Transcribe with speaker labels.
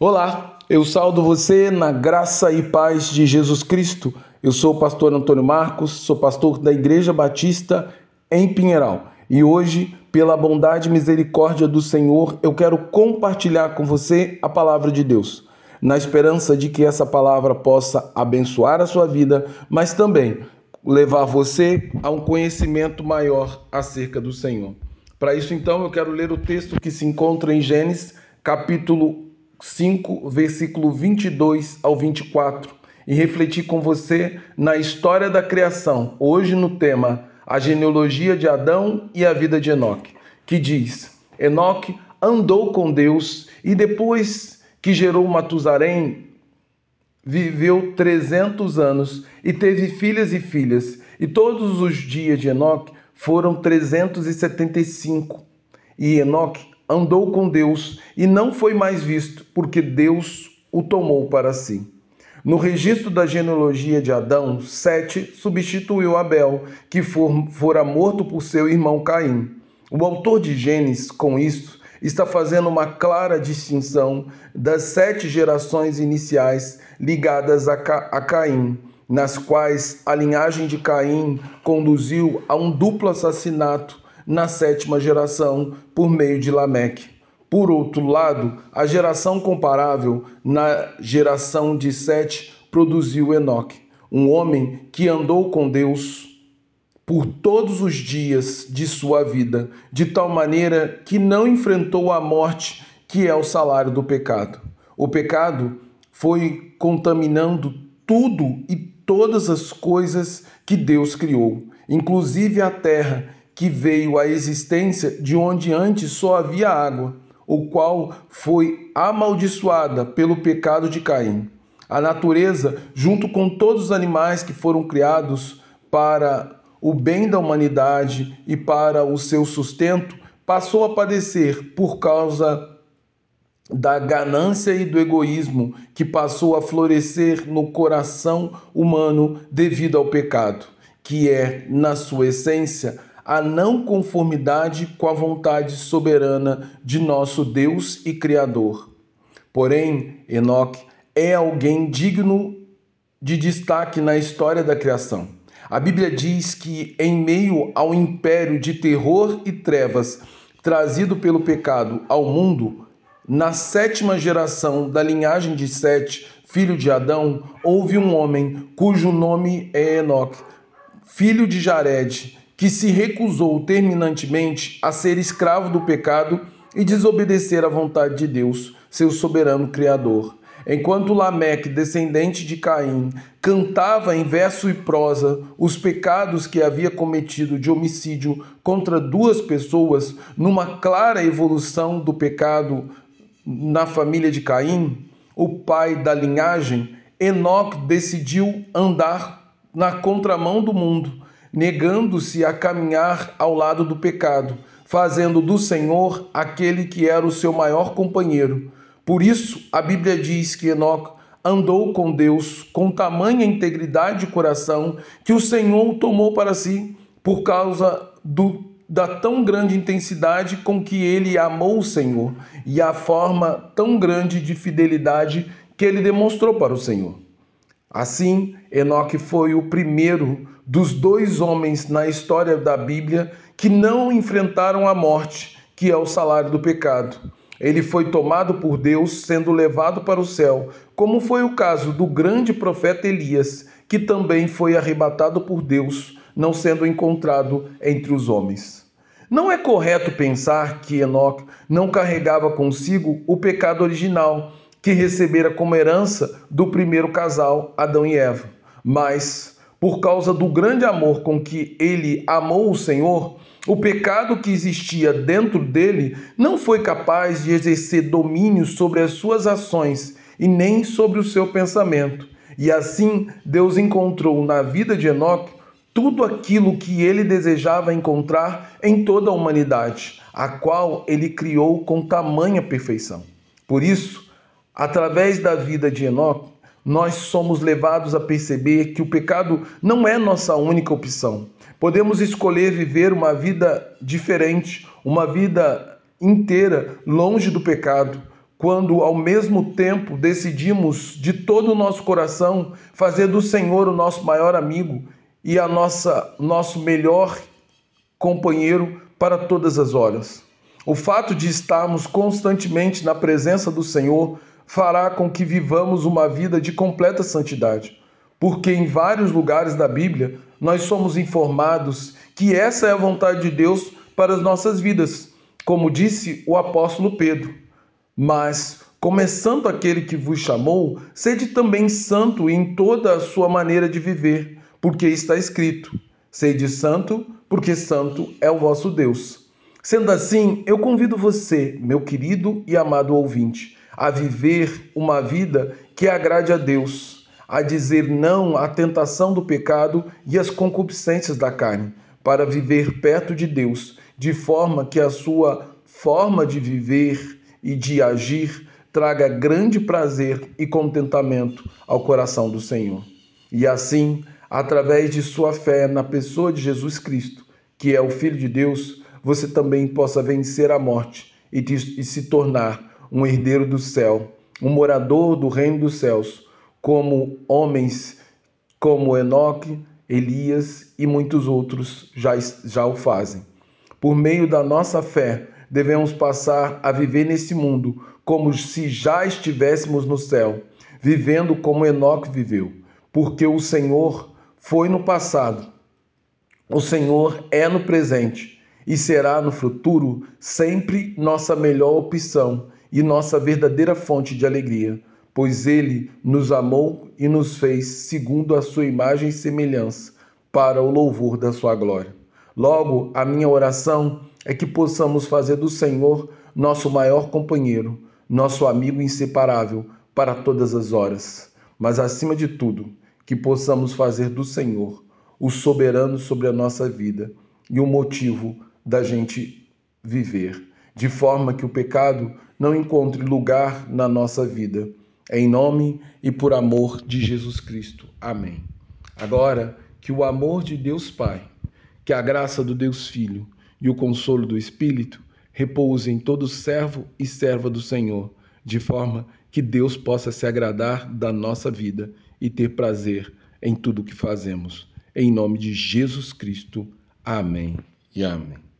Speaker 1: Olá, eu saldo você na graça e paz de Jesus Cristo. Eu sou o pastor Antônio Marcos, sou pastor da Igreja Batista em Pinheiral. E hoje, pela bondade e misericórdia do Senhor, eu quero compartilhar com você a palavra de Deus, na esperança de que essa palavra possa abençoar a sua vida, mas também levar você a um conhecimento maior acerca do Senhor. Para isso, então, eu quero ler o texto que se encontra em Gênesis, capítulo 5, versículo 22 ao 24, e refletir com você na história da criação, hoje no tema A genealogia de Adão e a vida de Enoque, que diz: Enoque andou com Deus e depois que gerou Matusalém, viveu 300 anos e teve filhas e filhas, e todos os dias de Enoque foram 375. E Enoque andou com Deus e não foi mais visto, porque Deus o tomou para si. No registro da genealogia de Adão, Sete substituiu Abel, que for, fora morto por seu irmão Caim. O autor de Gênesis, com isso, está fazendo uma clara distinção das sete gerações iniciais ligadas a, Ca a Caim, nas quais a linhagem de Caim conduziu a um duplo assassinato na sétima geração por meio de Lameque. Por outro lado, a geração comparável na geração de Sete produziu Enoque, um homem que andou com Deus por todos os dias de sua vida, de tal maneira que não enfrentou a morte, que é o salário do pecado. O pecado foi contaminando tudo e todas as coisas que Deus criou, inclusive a terra, que veio à existência de onde antes só havia água, o qual foi amaldiçoada pelo pecado de Caim. A natureza, junto com todos os animais que foram criados para o bem da humanidade e para o seu sustento, passou a padecer por causa da ganância e do egoísmo que passou a florescer no coração humano devido ao pecado, que é, na sua essência, a não conformidade com a vontade soberana de nosso Deus e Criador. Porém, Enoque é alguém digno de destaque na história da criação. A Bíblia diz que, em meio ao império de terror e trevas trazido pelo pecado ao mundo, na sétima geração da linhagem de Sete, filho de Adão, houve um homem cujo nome é Enoque, filho de Jared, que se recusou terminantemente a ser escravo do pecado e desobedecer à vontade de Deus, seu soberano Criador. Enquanto Lameque, descendente de Caim, cantava em verso e prosa os pecados que havia cometido de homicídio contra duas pessoas, numa clara evolução do pecado na família de Caim, o pai da linhagem, Enoque decidiu andar na contramão do mundo negando-se a caminhar ao lado do pecado, fazendo do Senhor aquele que era o seu maior companheiro. Por isso, a Bíblia diz que Enoque andou com Deus com tamanha integridade de coração que o Senhor tomou para si por causa do, da tão grande intensidade com que ele amou o Senhor e a forma tão grande de fidelidade que ele demonstrou para o Senhor. Assim, Enoque foi o primeiro dos dois homens na história da Bíblia que não enfrentaram a morte, que é o salário do pecado. Ele foi tomado por Deus, sendo levado para o céu, como foi o caso do grande profeta Elias, que também foi arrebatado por Deus, não sendo encontrado entre os homens. Não é correto pensar que Enoque não carregava consigo o pecado original que recebera como herança do primeiro casal, Adão e Eva, mas por causa do grande amor com que ele amou o Senhor, o pecado que existia dentro dele não foi capaz de exercer domínio sobre as suas ações e nem sobre o seu pensamento. E assim, Deus encontrou na vida de Enoque tudo aquilo que ele desejava encontrar em toda a humanidade, a qual ele criou com tamanha perfeição. Por isso, através da vida de Enoque, nós somos levados a perceber que o pecado não é nossa única opção. Podemos escolher viver uma vida diferente, uma vida inteira longe do pecado, quando ao mesmo tempo decidimos de todo o nosso coração fazer do Senhor o nosso maior amigo e a nossa nosso melhor companheiro para todas as horas. O fato de estarmos constantemente na presença do Senhor fará com que vivamos uma vida de completa santidade, porque em vários lugares da Bíblia nós somos informados que essa é a vontade de Deus para as nossas vidas, como disse o apóstolo Pedro. Mas, começando aquele que vos chamou, sede também santo em toda a sua maneira de viver, porque está escrito: sede santo, porque santo é o vosso Deus. Sendo assim, eu convido você, meu querido e amado ouvinte, a viver uma vida que agrade a Deus, a dizer não à tentação do pecado e às concupiscências da carne, para viver perto de Deus, de forma que a sua forma de viver e de agir traga grande prazer e contentamento ao coração do Senhor. E assim, através de sua fé na pessoa de Jesus Cristo, que é o Filho de Deus, você também possa vencer a morte e, e se tornar um herdeiro do céu, um morador do reino dos céus, como homens como Enoque, Elias e muitos outros já, já o fazem. Por meio da nossa fé, devemos passar a viver nesse mundo como se já estivéssemos no céu, vivendo como Enoque viveu, porque o Senhor foi no passado, o Senhor é no presente e será no futuro sempre nossa melhor opção e nossa verdadeira fonte de alegria, pois Ele nos amou e nos fez segundo a sua imagem e semelhança, para o louvor da sua glória. Logo, a minha oração é que possamos fazer do Senhor nosso maior companheiro, nosso amigo inseparável para todas as horas. Mas, acima de tudo, que possamos fazer do Senhor o soberano sobre a nossa vida e o motivo da gente viver, de forma que o pecado não encontre lugar na nossa vida. Em nome e por amor de Jesus Cristo. Amém. Agora, que o amor de Deus Pai, que a graça do Deus Filho, e o consolo do Espírito repouse em todo servo e serva do Senhor, de forma que Deus possa se agradar da nossa vida e ter prazer em tudo o que fazemos. Em nome de Jesus Cristo. Amém e amém.